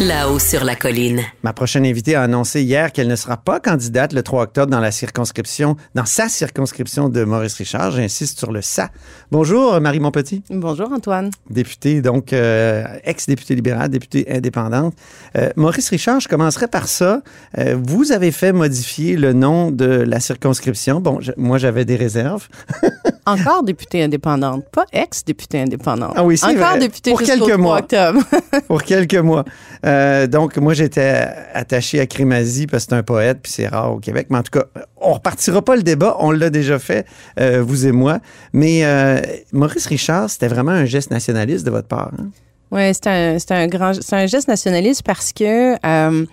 Là-haut sur la colline. Ma prochaine invitée a annoncé hier qu'elle ne sera pas candidate le 3 octobre dans la circonscription, dans sa circonscription de Maurice Richard. J'insiste sur le ça. Bonjour, Marie Montpetit. Bonjour, Antoine. Députée, donc, euh, ex-députée libérale, députée indépendante. Euh, Maurice Richard, je commencerai par ça. Euh, vous avez fait modifier le nom de la circonscription. Bon, je- moi, j'avais des réserves. Encore députée indépendante, pas ex-députée indépendante. Ah oui, c'est Encore vrai. députée Pour quelques 3 mois. octobre. pour quelques mois. Euh, donc, moi, j'étais attaché à Crémazie parce que c'est un poète, puis c'est rare au Québec. Mais en tout cas, on repartira pas le débat. On l'a déjà fait, euh, vous et moi. Mais euh, Maurice Richard, c'était vraiment un geste nationaliste de votre part. hein? Oui, c'est un, c'est un grand, c'est un geste nationaliste parce que euh,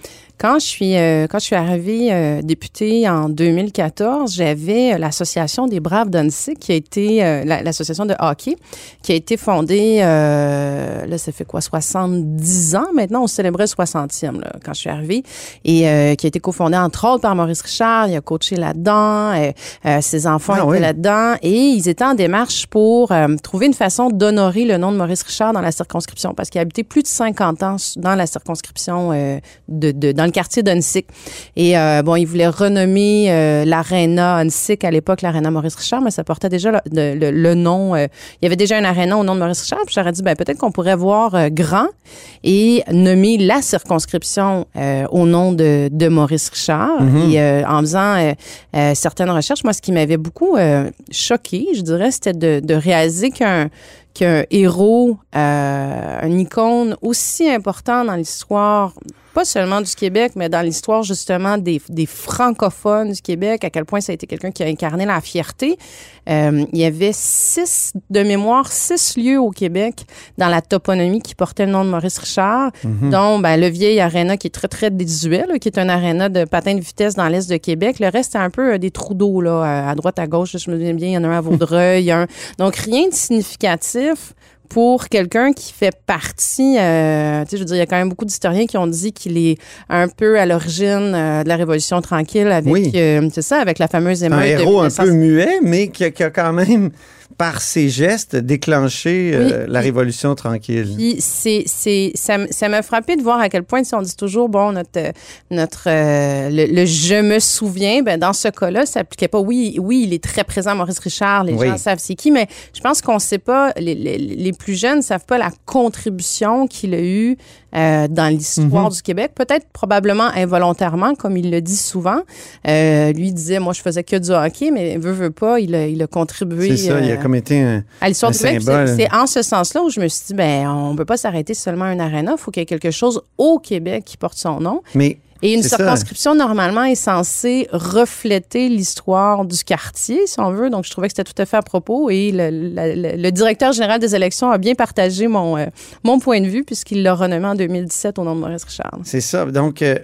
quand je suis euh, quand je suis arrivée euh, députée en 2014, j'avais euh, l'association des Braves d'Annecy qui a été euh, la- l'association de hockey qui a été fondée là ça fait quoi 70 ans maintenant, on célébrait le 60e là, quand je suis arrivée. Et qui a été cofondée entre autres par Maurice Richard, il a coaché là-dedans, ses enfants Ah étaient oui. là-dedans. Et ils étaient en démarche pour trouver une façon d'honorer le nom de Maurice Richard dans la circonscription. Parce qu'il a habité plus de 50 ans dans la circonscription de, de- dans le quartier d'Unsick. Et euh, bon, ils voulaient renommer euh, l'aréna à l'époque l'aréna Maurice Richard, mais ça portait déjà le, le- le- le nom. euh, il y avait déjà un aréna au nom de Maurice Richard. Puis j'aurais dit ben peut-être qu'on pourrait voir euh, grand et nommer la circonscription au nom de, de Maurice Richard. Et euh, en faisant certaines recherches, moi, ce qui m'avait beaucoup choqué, je dirais, c'était de, de réaliser qu'un qu'un héros, euh, un icône aussi important dans l'histoire, pas seulement du Québec, mais dans l'histoire justement des, des francophones du Québec, à quel point ça a été quelqu'un qui a incarné la fierté. Euh, il y avait six, de mémoire, six lieux au Québec dans la toponymie qui portaient le nom de Maurice Richard, dont ben, le vieil aréna qui est très, très désuet, là, qui est un aréna de patin de vitesse dans l'est de Québec. Le reste, c'est un peu euh, des trous d'eau, là, à- droite, à gauche. Je me souviens bien, il y en a un à Vaudreuil. il y a un... Donc, rien de significatif pour quelqu'un qui fait partie, euh, tu sais, je veux dire, il y a quand même beaucoup d'historiens qui ont dit qu'il est un peu à l'origine euh, de la Révolution tranquille avec, Oui. euh, c'est ça, avec la fameuse Un émeute de héros un 1900. peu muet, mais qui a, qui a quand même, par ses gestes, déclenché euh, Oui, la Révolution tranquille. Puis c'est c'est ça ça m'a frappé de voir à quel point si on dit toujours bon notre euh, notre euh, le, le je me souviens ben dans ce cas-là ça s'appliquait pas oui oui il est très présent Maurice Richard les Oui. gens savent c'est qui mais je pense qu'on sait pas les, les, les plus jeunes savent pas la contribution qu'il a eue euh, dans l'histoire Mhm. du Québec peut-être probablement involontairement comme il le dit souvent lui disait moi je faisais que du hockey mais veut veut pas il a, il a contribué C'est ça, il a comme été un... à l'histoire Un du Québec. symbole. C'est en ce sens-là où je me suis dit, ben, on peut pas s'arrêter seulement à un aréna. Il faut qu'il y ait quelque chose au Québec qui porte son nom. Mais Et une ça. circonscription, normalement, est censée refléter l'histoire du quartier, si on veut. Donc, je trouvais que c'était tout à fait à propos. Et le, la- le- le directeur général des élections a bien partagé mon, euh, mon point de vue, puisqu'il l'a renommé en 2017 au nom de Maurice Richard. C'est ça. Donc, euh,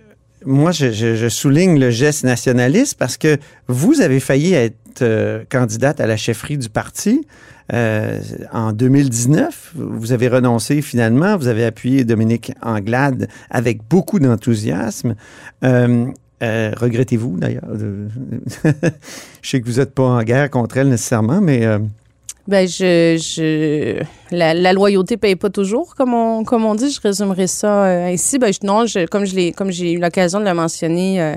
moi, je, souligne le geste nationaliste parce que vous avez failli être euh, candidate à la chefferie du parti euh, en 2019. Vous avez renoncé finalement. Vous avez appuyé Dominique Anglade avec beaucoup d'enthousiasme. Euh, Regrettez-vous d'ailleurs? je sais que vous n'êtes pas en guerre contre elle nécessairement, mais Ben, je, je la, la loyauté paye pas toujours, comme on, comme on dit. Je résumerai ça euh, ainsi. Ben, je- non, je, comme je l'ai, comme j'ai eu l'occasion de le mentionner euh,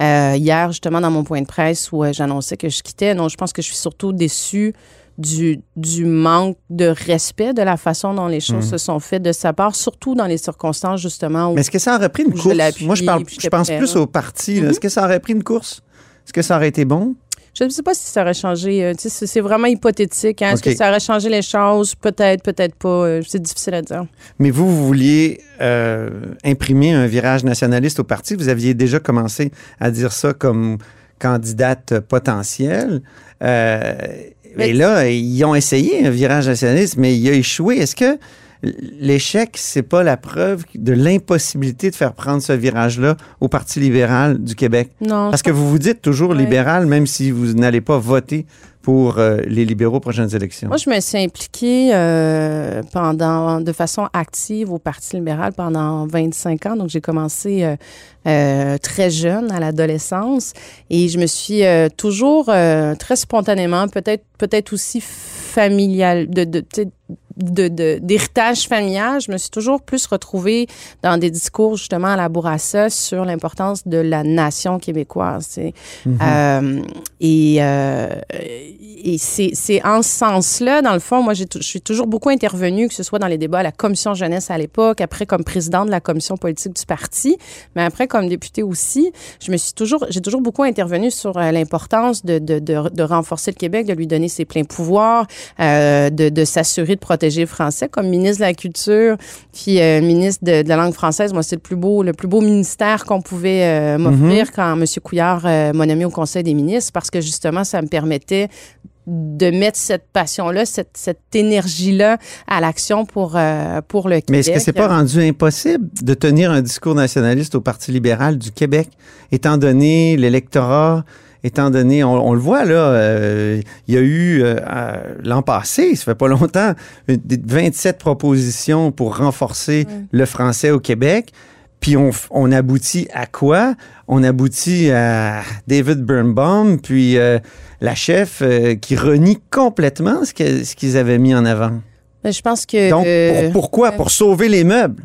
euh, hier, justement, dans mon point de presse où euh, j'annonçais que je quittais. Non, je pense que je suis surtout déçue du, du manque de respect de la façon dont les choses se sont faites de sa part, surtout dans les circonstances, justement, où Mais est-ce que ça aurait pris une course? Moi, je, parle, je pense prêt, plus là. au parti. Mhm. Est-ce que ça aurait pris une course? Est-ce que ça aurait été bon? Je ne sais pas si ça aurait changé. euh, c'est vraiment hypothétique. hein. Est-ce que ça aurait changé les choses? Peut-être, peut-être pas. Euh, C'est difficile à dire. Mais vous, vous vouliez euh, imprimer un virage nationaliste au parti? Vous aviez déjà commencé à dire ça comme candidate potentielle. Euh, Mais- et là, ils ont essayé un virage nationaliste, mais il a échoué. Est-ce que l'échec, c'est pas la preuve de l'impossibilité de faire prendre ce virage-là au Parti libéral du Québec. Non. Parce que vous vous dites toujours Ouais. libéral, même si vous n'allez pas voter pour euh, les libéraux aux prochaines élections. Moi, je me suis impliquée euh, pendant, de façon active au Parti libéral pendant 25 ans. Donc, j'ai commencé euh, très jeune, à l'adolescence, et je me suis toujours très spontanément, peut-être peut-être aussi familial, de, de, sais, de, de- d'héritage familial, je me suis toujours plus retrouvée dans des discours justement à la Bourassa sur l'importance de la nation québécoise. tu sais. Euh, et euh, et c'est, c'est en ce sens-là, dans le fond, moi, je suis toujours beaucoup intervenue, que ce soit dans les débats à la commission jeunesse à l'époque, après comme présidente de la commission politique du parti, mais après comme députée aussi. Je me suis toujours, j'ai toujours beaucoup intervenu sur euh, l'importance de, de, de, de renforcer le Québec, de lui donner ses pleins pouvoirs, euh, de, de s'assurer de protéger le français. Comme ministre de la Culture, puis euh, ministre de, de la langue française, moi, c'est le plus beau, le plus beau ministère qu'on pouvait euh, m'offrir quand M. Couillard euh, m'a nommé au Conseil des ministres, parce que justement, ça me permettait de mettre cette passion-là, cette, cette énergie-là à l'action pour, euh, pour le Québec. Mais est-ce que c'est pas rendu impossible de tenir un discours nationaliste au Parti libéral du Québec, étant donné l'électorat, étant donné, on, on le voit là, euh, il y a eu euh, l'an passé, ça fait pas longtemps, une- des 27 propositions pour renforcer le français au Québec. Puis on, aboutit à quoi? On aboutit à David Birnbaum, puis euh, la chef euh, qui renie complètement ce qu'ils avaient mis en avant. Mais je pense que... Donc, pour- pourquoi? Pour sauver les meubles.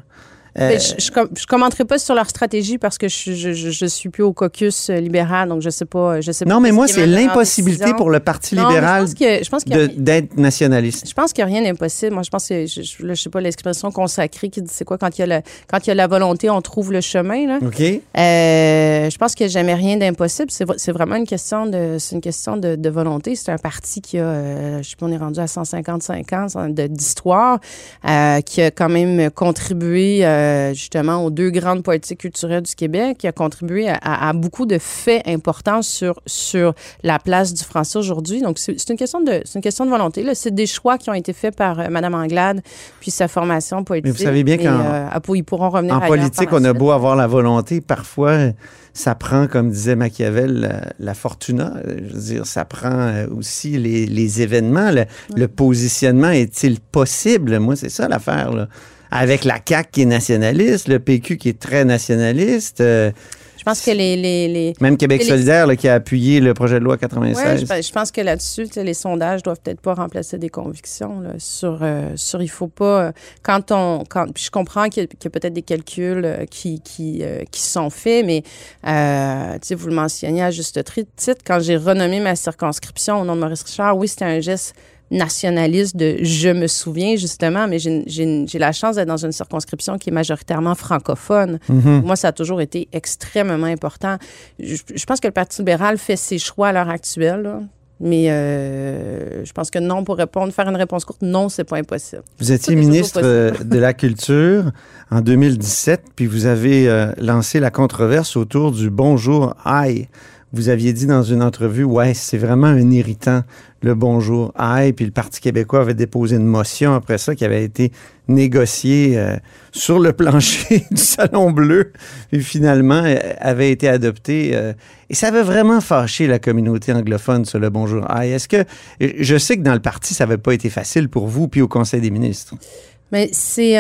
Euh, Ben, je, je, com- je commenterai pas sur leur stratégie parce que je, je, je, suis plus au caucus euh, libéral, donc je sais pas. Je sais non, pas mais moi, c'est l'impossibilité pour le Parti Non, libéral que d'être nationaliste. Je pense qu'il n'y a rien d'impossible. Moi, je pense que, je, là, je sais pas l'expression consacrée qui dit c'est quoi, quand il, y a la, quand il y a la volonté, on trouve le chemin. Là. OK? Euh, je pense qu'il n'y a jamais rien d'impossible. C'est, vraiment une question de, une question de, de volonté. C'est un parti qui a, euh, je sais pas, on est rendu à 155 ans d'histoire, euh, qui a quand même contribué euh, justement aux deux grandes politiques culturelles du Québec, qui a contribué à, à- à beaucoup de faits importants sur, sur la place du français aujourd'hui. Donc, c'est, une question de, c'est une question de volonté. C'est des choix qui ont été faits par euh, Mme Anglade, puis sa formation politique. Mais vous savez bien qu'en- euh, pourront revenir En politique, on a beau avoir la volonté, parfois, ça prend, comme disait Machiavel, la, la fortuna. Je veux dire, ça prend aussi les, les événements. Le, le positionnement est-il possible? Moi, c'est ça l'affaire. Avec la CAQ qui est nationaliste, le PQ qui est très nationaliste, euh, Je pense que les, les, les, même Québec Les- solidaire là, qui a appuyé le projet de loi Ouais, 96. je, pense- je pense que là-dessus, les sondages doivent peut-être pas remplacer des convictions là, sur euh, sur il faut pas euh, quand on quand puis je comprends qu'il y a, qu'il y a peut-être des calculs qui qui euh, qui sont faits, mais euh, tu vous le mentionniez à juste titre quand j'ai renommé ma circonscription au nom de Maurice Richard, oui c'était un geste nationaliste de je me souviens justement, mais j'ai la chance d'être dans une circonscription qui est majoritairement francophone. Mhm. Moi, ça a toujours été extrêmement important. Je, je pense que le Parti libéral fait ses choix à l'heure actuelle, là. mais euh, je pense que non, pour répondre, faire une réponse courte, non, c'est pas impossible. Vous étiez ministre euh, de la Culture en 2017, puis vous avez euh, lancé la controverse autour du bonjour aïe. Vous aviez dit dans une entrevue, ouais, c'est vraiment un irritant, le bonjour aïe, puis le Parti québécois avait déposé une motion après ça qui avait été négociée euh, sur le plancher du Salon Bleu, et finalement euh, avait été adoptée. euh, et ça avait vraiment fâché la communauté anglophone sur le bonjour aïe. Est-ce que, je sais que dans le parti, ça n'avait pas été facile pour vous, puis au Conseil des ministres? Mais c'est.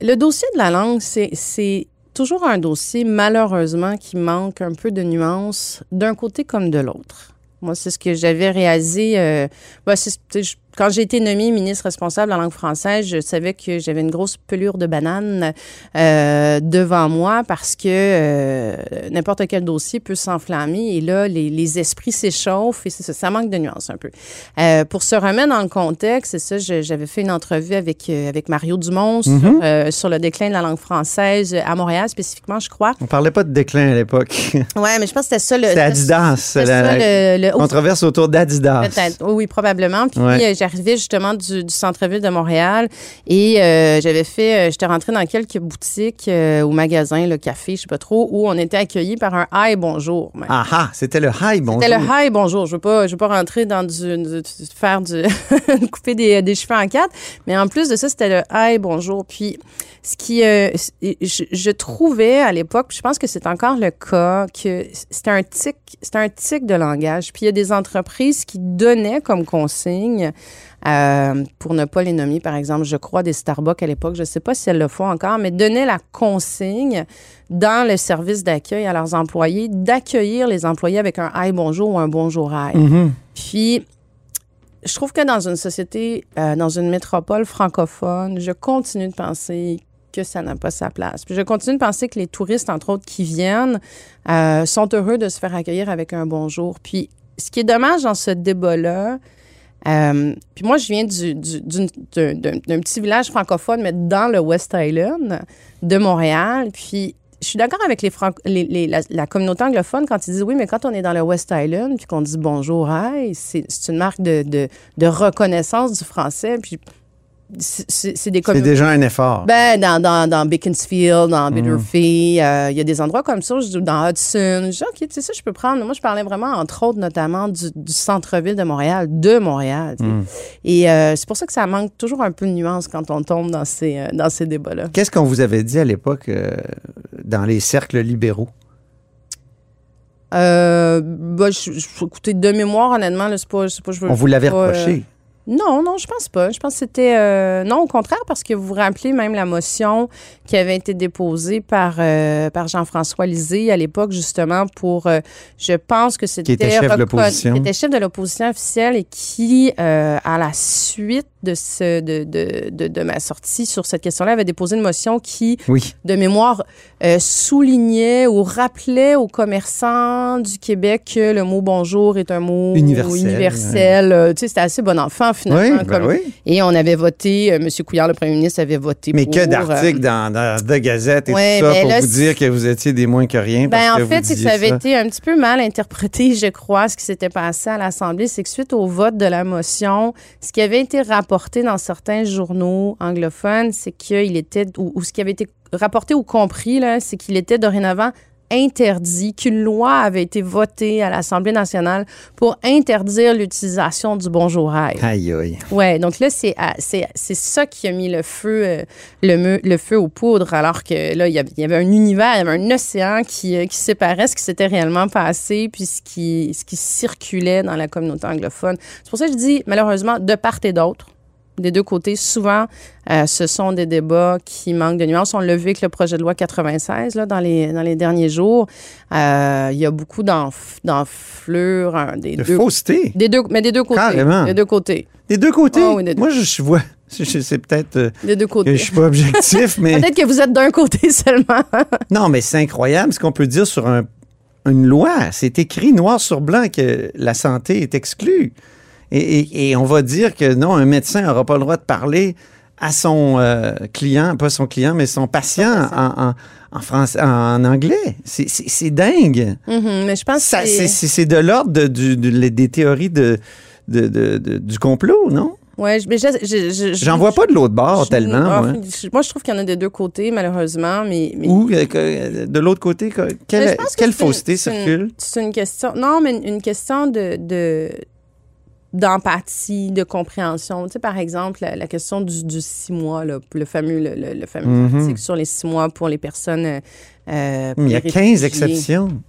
Le dossier de la langue, c'est, c'est toujours un dossier, malheureusement, qui manque un peu de nuances d'un côté comme de l'autre. Moi, c'est ce que j'avais réalisé. euh, ben, c'est- je- quand j'ai été nommée ministre responsable en langue française, je savais que j'avais une grosse pelure de banane euh, devant moi parce que euh, n'importe quel dossier peut s'enflammer et là, les, les esprits s'échauffent et ça, ça manque de nuances un peu. Euh, pour se remettre dans le contexte, c'est ça, j'avais fait une entrevue avec, avec Mario Dumont sur, Mhm. sur le déclin de la langue française à Montréal spécifiquement, je crois. On parlait pas de déclin à l'époque. Ouais, mais je pense que c'était ça le. C'était Adidas. C'était la- ça le, le- controverse autour d'Adidas. Peut-être, oui, probablement. Puis Ouais. j'ai j'arrivais justement du, du centre-ville de Montréal et euh, j'avais fait, euh, j'étais rentrée dans quelques boutiques euh, ou magasins, le café, je sais pas trop, où on était accueillis par un hi bonjour. Mais Ah ah, c'était le hi, bonjour. C'était le hi bonjour. Je veux pas, je veux pas rentrer dans du, du- faire du couper des, des cheveux en quatre, mais en plus de ça, c'était le hi bonjour. Puis ce qui, euh, je, je trouvais à l'époque, puis je pense que c'est encore le cas, que c'était un tic, c'était un tic de langage. Puis il y a des entreprises qui donnaient comme consigne. Euh, pour ne pas les nommer, par exemple, je crois des Starbucks à l'époque, je ne sais pas si elles le font encore, mais donnaient la consigne dans le service d'accueil à leurs employés d'accueillir les employés avec un hi bonjour ou un bonjour hi. Mhm. Puis, je trouve que dans une société, euh, dans une métropole francophone, je continue de penser que ça n'a pas sa place. Puis je continue de penser que les touristes, entre autres, qui viennent, euh, sont heureux de se faire accueillir avec un bonjour. Puis, ce qui est dommage dans ce débat-là, euh, puis moi, je viens du- d'un petit village francophone, mais dans le West Island de Montréal. Puis je suis d'accord avec la, communauté anglophone quand ils disent oui, mais quand on est dans le West Island puis qu'on dit bonjour, c'est une marque de, de, de reconnaissance du français. Puis c'est- déjà un effort. Ben, dans, dans, dans Beaconsfield, dans Bitterfee, euh, il y a des endroits comme ça, dans Hudson. Je dis, OK, tu sais, ça, je peux prendre. Moi, je parlais vraiment, entre autres, notamment du, du centre-ville de Montréal, de Montréal. sais. Et euh, c'est pour ça que ça manque toujours un peu de nuance quand on tombe dans ces, euh, dans ces débats-là. Qu'est-ce qu'on vous avait dit à l'époque euh, dans les cercles libéraux? Euh, ben, je, je- écoutez, de mémoire, honnêtement, là, c'est pas, pas, je veux On vous l'avait reproché. Non, non, je pense pas. Je pense que c'était. euh, non, au contraire, parce que vous vous rappelez même la motion qui avait été déposée par, euh, par Jean-François Lisée à l'époque, justement, pour. euh, je pense que c'était. était chef de l'opposition. Qui était chef de l'opposition officielle et qui, à la suite de, ce, de, de, de, de ma sortie sur cette question-là, avait déposé une motion qui Oui. de mémoire soulignait ou rappelait aux commerçants du Québec que le mot bonjour est un mot Universel, universel. Tu sais, c'était assez bon enfant finalement. Oui, ben oui. Et on avait voté, euh, M. Couillard, le premier ministre, avait voté Mais pour. que euh, d'articles dans, dans The Gazette et Ouais, tout ça mais pour là, vous dire que vous étiez des moins que rien. Ben, parce que en fait, c'est que ça avait été un petit peu mal interprété, je crois, ce qui s'était passé à l'Assemblée. C'est que suite au vote de la motion, ce qui avait été rapporté dans certains journaux anglophones, c'est qu'il était, ou, ou ce qui avait été rapporté ou compris, c'est qu'il était dorénavant interdit, qu'une loi avait été votée à l'Assemblée nationale pour interdire l'utilisation du bonjour hi. Aïe, aïe. Ouais, donc là, c'est c'est c'est ça qui a mis le feu, euh, le, feu aux poudres, alors que là, il y avait, un univers, il y avait un océan qui, euh, qui séparait ce qui s'était réellement passé puis ce qui, ce qui circulait dans la communauté anglophone. C'est pour ça que je dis, malheureusement, de part et d'autre, des deux côtés, souvent, euh, ce sont des débats qui manquent de nuances. On l'a vu avec le projet de loi 96 là, dans, les, dans les derniers jours. Euh, il y a beaucoup d'enf- d'enflures hein, des, De deux, fausseté. des deux, mais des deux côtés. Carrément. Des deux côtés. Des deux côtés? Ah oui, des deux. Moi, je, vois. C'est peut-être euh, Des deux que côtés. je suis pas objectif, mais Peut-être que vous êtes d'un côté seulement. non, mais c'est incroyable ce qu'on peut dire sur un- une loi. C'est écrit noir sur blanc que la santé est exclue. Et, et- et on va dire que non, un médecin n'aura pas le droit de parler à son euh, client, pas son client, mais son patient en, en, en français, en anglais. C'est- dingue. Mhm, mais je pense que C'est de l'ordre de- des théories de, du complot, non? Ouais, je- mais je- je- je- J'en vois pas de l'autre bord je- tellement. ah, moi. je- moi, je trouve qu'il y en a des deux côtés, malheureusement, mais... mais Ou euh, de l'autre côté, quelle, fausseté une- circule? C'est une question... Non, mais une question de... de d'empathie, de compréhension. Tu sais, par exemple, la, la question du, du six mois, là, le fameux, le, le- le fameux Mhm. article sur les six mois pour les personnes... euh, euh, pour Il y a les 15 réfugiés. exceptions.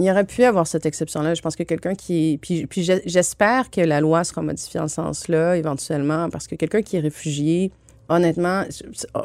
Il y aurait pu avoir cette exception-là. Je pense que quelqu'un qui. Puis, puis j'espère que la loi sera modifiée en ce sens-là, éventuellement, parce que quelqu'un qui est réfugié, honnêtement, c'est- oh,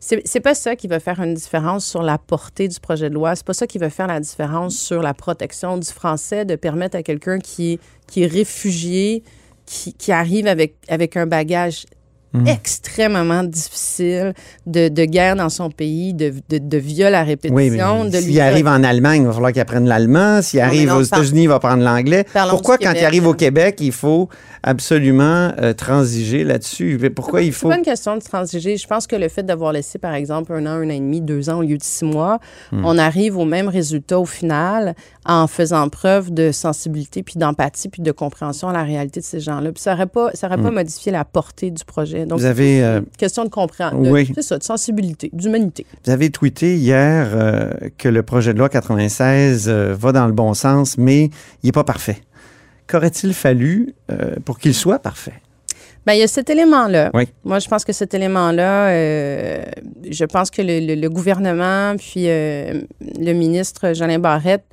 c'est pas ça qui va faire une différence sur la portée du projet de loi. C'est pas ça qui va faire la différence sur la protection du français, de permettre à quelqu'un qui, est réfugié, qui, qui arrive avec, avec un bagage Mhm. extrêmement difficile, de, de guerre dans son pays, de, de, de viol à répétition. Oui, de s'il arrive en Allemagne, il va falloir qu'il apprenne l'allemand. S'il arrive non, aux États-Unis, il va apprendre l'anglais. Parlons Pourquoi, quand il arrive au. Québec, il faut absolument euh, transiger là-dessus? Pourquoi il C'est faut... pas une question de transiger. Je pense que le fait d'avoir laissé, par exemple, un an, un an et demi, deux ans au lieu de six mois, Hmm. on arrive au même résultat au final en faisant preuve de sensibilité, puis d'empathie, puis de compréhension à la réalité de ces gens-là. Puis ça n'aurait pas, ça aurait pas modifié la portée du projet. Donc, Hmm. Vous avez, euh, question de compréhension. Oui. C'est ça, de sensibilité, d'humanité. vous avez tweeté hier euh, que le projet de loi 96 euh, va dans le bon sens, mais il n'est pas parfait. Qu'aurait-il fallu euh, pour qu'il soit parfait? Ben, il y a cet élément-là. Oui. Moi, je pense que cet élément-là, euh, je pense que le, le- le gouvernement, puis euh, le ministre Jolin Barrette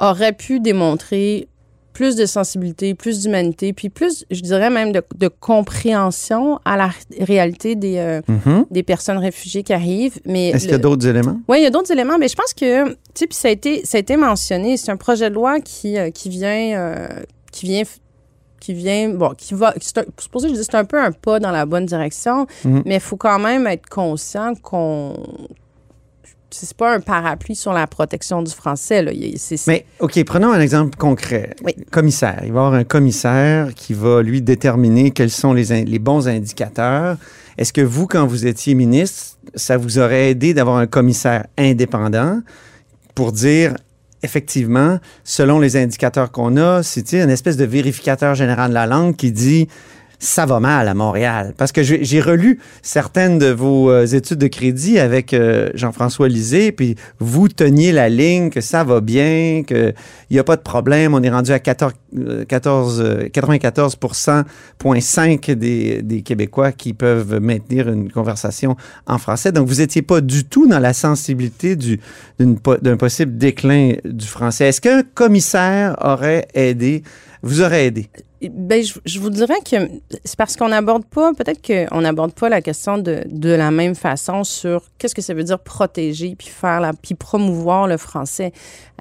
aurait pu démontrer plus de sensibilité, plus d'humanité, puis plus, je dirais même, de, de compréhension à la ré- réalité des, euh, Mhm. des personnes réfugiées qui arrivent. Mais Est-ce qu'il y a d'autres éléments? oui, il y a d'autres éléments, mais je pense que, tu sais, puis ça a été, ça a été mentionné, c'est un projet de loi qui, euh, qui vient, euh, qui vient, qui vient, bon, qui va, c'est pour ça que je dis c'est un peu un pas dans la bonne direction, Mhm. mais il faut quand même être conscient qu'on, c'est pas un parapluie sur la protection du français, là. Mais, OK, prenons un exemple concret. Oui. Commissaire. Il va y avoir un commissaire qui va, lui, déterminer quels sont les, les bons indicateurs. Est-ce que vous, quand vous étiez ministre, ça vous aurait aidé d'avoir un commissaire indépendant pour dire, effectivement, selon les indicateurs qu'on a, c'est une espèce de vérificateur général de la langue qui dit ça va mal à Montréal. Parce que j'ai relu certaines de vos euh, études de crédit avec euh, Jean-François Lisée, puis vous teniez la ligne que ça va bien, qu'il n'y a pas de problème. On est rendu à 14, euh, 14, euh, 94,5 des, des Québécois qui peuvent maintenir une conversation en français. Donc, vous n'étiez pas du tout dans la sensibilité d'un possible déclin du français. Est-ce qu'un commissaire aurait aidé, vous aurait aidé? Ben, je, je vous dirais que c'est parce qu'on n'aborde pas, peut-être qu'on n'aborde pas la question de, de la même façon sur qu'est-ce que ça veut dire protéger puis faire la, puis promouvoir le français.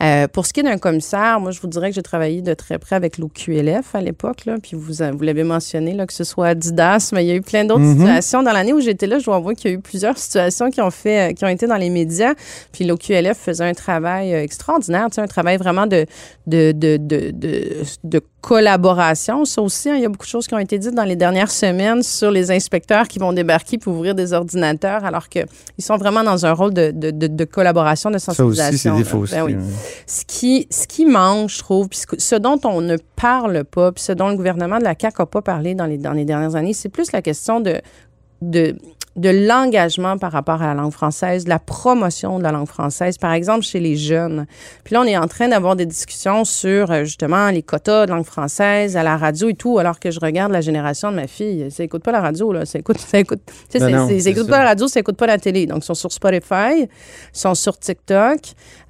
Euh, pour ce qui est d'un commissaire, moi, je vous dirais que j'ai travaillé de très près avec l'OQLF à l'époque, là, puis vous, vous l'avez mentionné, là, que ce soit Adidas, mais il y a eu plein d'autres Mhm. situations. Dans l'année où j'étais là, je dois avouer qu'il y a eu plusieurs situations qui ont fait, euh, qui ont été dans les médias, puis l'OQLF faisait un travail euh, extraordinaire, tu sais, un travail vraiment de, de, de, de, de, de collaboration. Ça aussi, hein, il y a beaucoup de choses qui ont été dites dans les dernières semaines sur les inspecteurs qui vont débarquer pour ouvrir des ordinateurs, alors qu'ils sont vraiment dans un rôle de, de, de, de collaboration, de Ça sensibilisation. aussi, c'est des. Ben oui. Ce qui, ce qui manque, je trouve, puis ce, dont on ne parle pas, puis ce dont le gouvernement de la CAQ n'a pas parlé dans les, dans les dernières années, c'est plus la question de, de, de l'engagement par rapport à la langue française, de la promotion de la langue française, par exemple chez les jeunes. Puis là, on est en train d'avoir des discussions sur euh, justement les quotas de langue française à la radio et tout, alors que je regarde la génération de ma fille. Ça écoute pas la radio, là. Ça écoute, ça écoute, tu sais, c'est- non, c'est- ça écoute pas la radio, ça écoute pas la télé. Donc, ils sont sur Spotify, ils sont sur TikTok.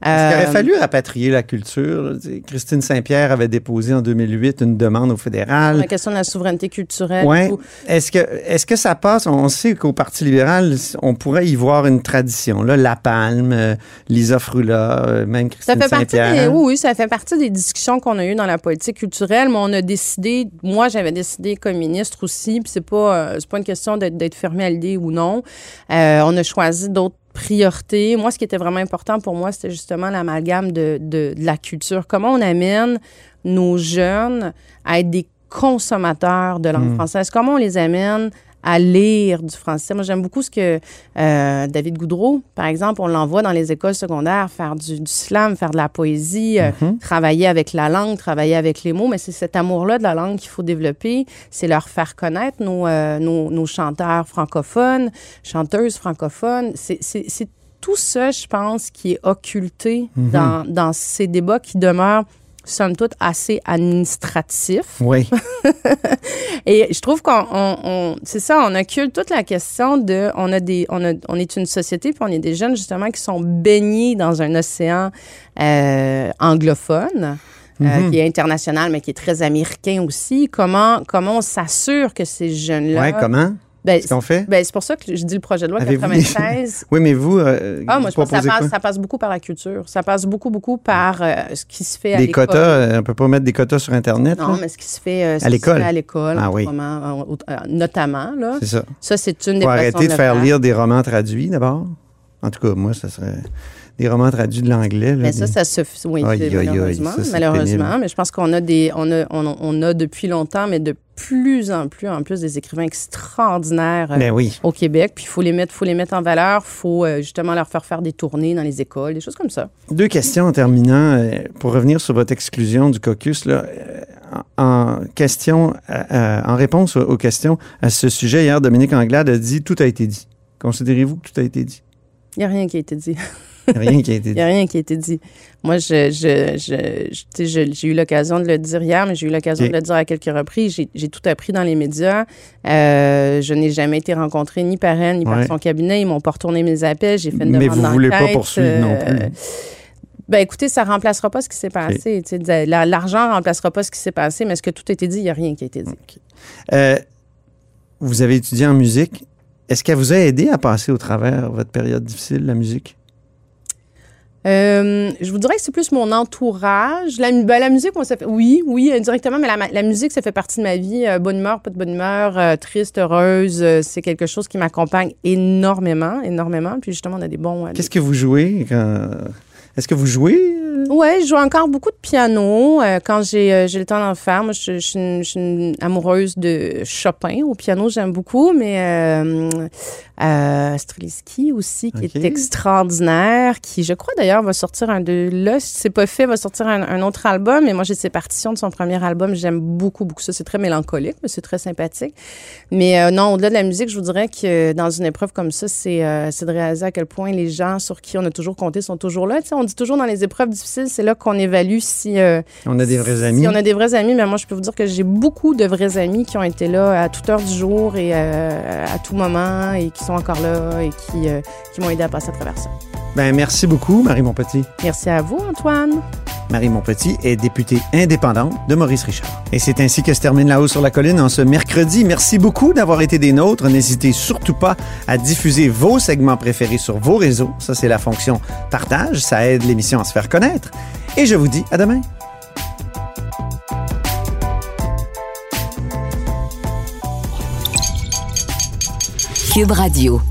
Euh, aurait fallu rapatrier la culture? Christine Saint-Pierre avait déposé en 2008 une demande au fédéral. la question de la souveraineté culturelle. Ouais. Est-ce que, est-ce que ça passe? On sait qu'au Parti libéral, on pourrait y voir une tradition. Là, La Palme, euh, Lisa Frula, euh, même Ça Christine fait partie des, oui, oui, ça fait partie des discussions qu'on a eues dans la politique culturelle, mais on a décidé, moi j'avais décidé comme ministre aussi, puis c'est pas, euh, c'est pas une question d'être, fermé à l'idée ou non. Euh, on a choisi d'autres priorités. Moi, ce qui était vraiment important pour moi, c'était justement l'amalgame de, de, de la culture. Comment on amène nos jeunes à être des consommateurs de langue française? Comment on les amène à lire du français. Moi, j'aime beaucoup ce que euh, David Goudreau, par exemple, on l'envoie dans les écoles secondaires faire du, du slam, faire de la poésie, euh, travailler avec la langue, travailler avec les mots, mais c'est cet amour-là de la langue qu'il faut développer, c'est leur faire connaître nos, euh, nos, nos chanteurs francophones, chanteuses francophones. C'est- C'est c'est tout ça, je pense, qui est occulté dans, dans ces débats qui demeurent somme toute assez administratifs. Oui. Et je trouve qu'on, on- on- c'est ça, on occulte toute la question de, on a des, on, a- on est une société, puis on est des jeunes justement qui sont baignés dans un océan euh, anglophone. euh, qui est international, mais qui est très américain aussi. Comment, comment on s'assure que ces jeunes-là Ouais, comment? Ben, ce qu'on fait? Ben, c'est pour ça que je dis le projet de loi Avez-vous 96. Oui, mais vous, euh, Ah, moi, je pense que ça passe, quoi? ça passe beaucoup par la culture. Ça passe beaucoup, beaucoup par euh, ce qui se fait à Des l'école. quotas, euh, on peut pas mettre des quotas sur Internet? Non, là? mais ce qui se fait, ce À l'école? à l'école, Ah oui. notamment. Là. C'est ça. Ça, c'est une des Faut arrêter de faire lire des romans traduits d'abord. En tout cas, moi, ça serait des romans traduits de l'anglais. Mais ça, des- ça se fait, oui, Aïe, aïe, malheureusement, ça, malheureusement. pénible. Mais je pense qu'on a des, on a, on, on a depuis longtemps, mais de plus en plus, en plus, des écrivains extraordinaires euh, Ben oui. au Québec. Puis il faut les mettre, faut les mettre en valeur. Il faut euh, justement leur faire faire des tournées dans les écoles, des choses comme ça. Deux questions en terminant. euh, Pour revenir sur votre exclusion du caucus, là, en, question, en réponse aux, aux questions à ce sujet, hier, Dominique Anglade a dit tout a été dit. Considérez-vous que tout a été dit? Il n'y a rien qui a été dit. Rien qui a été Il n'y a rien qui a été dit. Moi, je, je, je, j'ai eu l'occasion de le dire hier, mais j'ai eu l'occasion de le dire à quelques reprises. J'ai, j'ai tout appris dans les médias. Euh, je n'ai jamais été rencontrée ni par elle, ni par son cabinet. Ils m'ont pas retourné mes appels. J'ai fait une Mais demande vous voulez pas d'enquête, poursuivre non plus. Ben écoutez, ça remplacera pas ce qui s'est passé. La- L'argent remplacera pas ce qui s'est passé, mais est-ce que tout a été dit? Il n'y a rien qui a été dit. Euh, vous avez étudié en musique. Est-ce qu'elle vous a aidé à passer au travers votre période difficile, la musique? Euh, je vous dirais que c'est plus mon entourage. La, ben, la musique, fait, oui, oui, indirectement, mais la, la musique, ça fait partie de ma vie. Euh, bonne humeur, pas de bonne humeur, euh, triste, heureuse, c'est quelque chose qui m'accompagne énormément, énormément. Puis justement, on a des bons. Qu'est-ce que vous jouez quand... Est-ce que vous jouez? euh? Ouais, je joue encore beaucoup de piano euh, quand j'ai euh, le temps d'en faire. Moi, je, je suis une, je suis une amoureuse de Chopin. Au piano, j'aime beaucoup, mais euh, euh, Strelitzky aussi, qui est extraordinaire, qui, je crois d'ailleurs, va sortir un de là, si c'est pas fait, va sortir un, un autre album. Et moi, j'ai ses partitions de son premier album. J'aime beaucoup, beaucoup ça. C'est très mélancolique, mais c'est très sympathique. Mais non, au-delà de la musique, je vous dirais que dans une épreuve comme ça, c'est de réaliser à quel point les gens sur qui on a toujours compté sont toujours là. Tu sais, on dit toujours dans les épreuves difficiles, c'est là qu'on évalue si, euh, On a des vrais si amis. on a des vrais amis. Mais moi, je peux vous dire que j'ai beaucoup de vrais amis qui ont été là à toute heure du jour et euh, à tout moment et qui sont encore là et qui, euh, qui m'ont aidé à passer à travers ça. Ben, merci beaucoup, Marie Monpetit. Merci à vous, Antoine. Marie Monpetit est députée indépendante de Maurice Richard. Et c'est ainsi que se termine La Haut sur la Colline en ce mercredi. Merci beaucoup d'avoir été des nôtres. N'hésitez surtout pas à diffuser vos segments préférés sur vos réseaux. Ça, c'est la fonction partage. Ça aide l'émission à se faire connaître. Et je vous dis à demain. Cube Radio.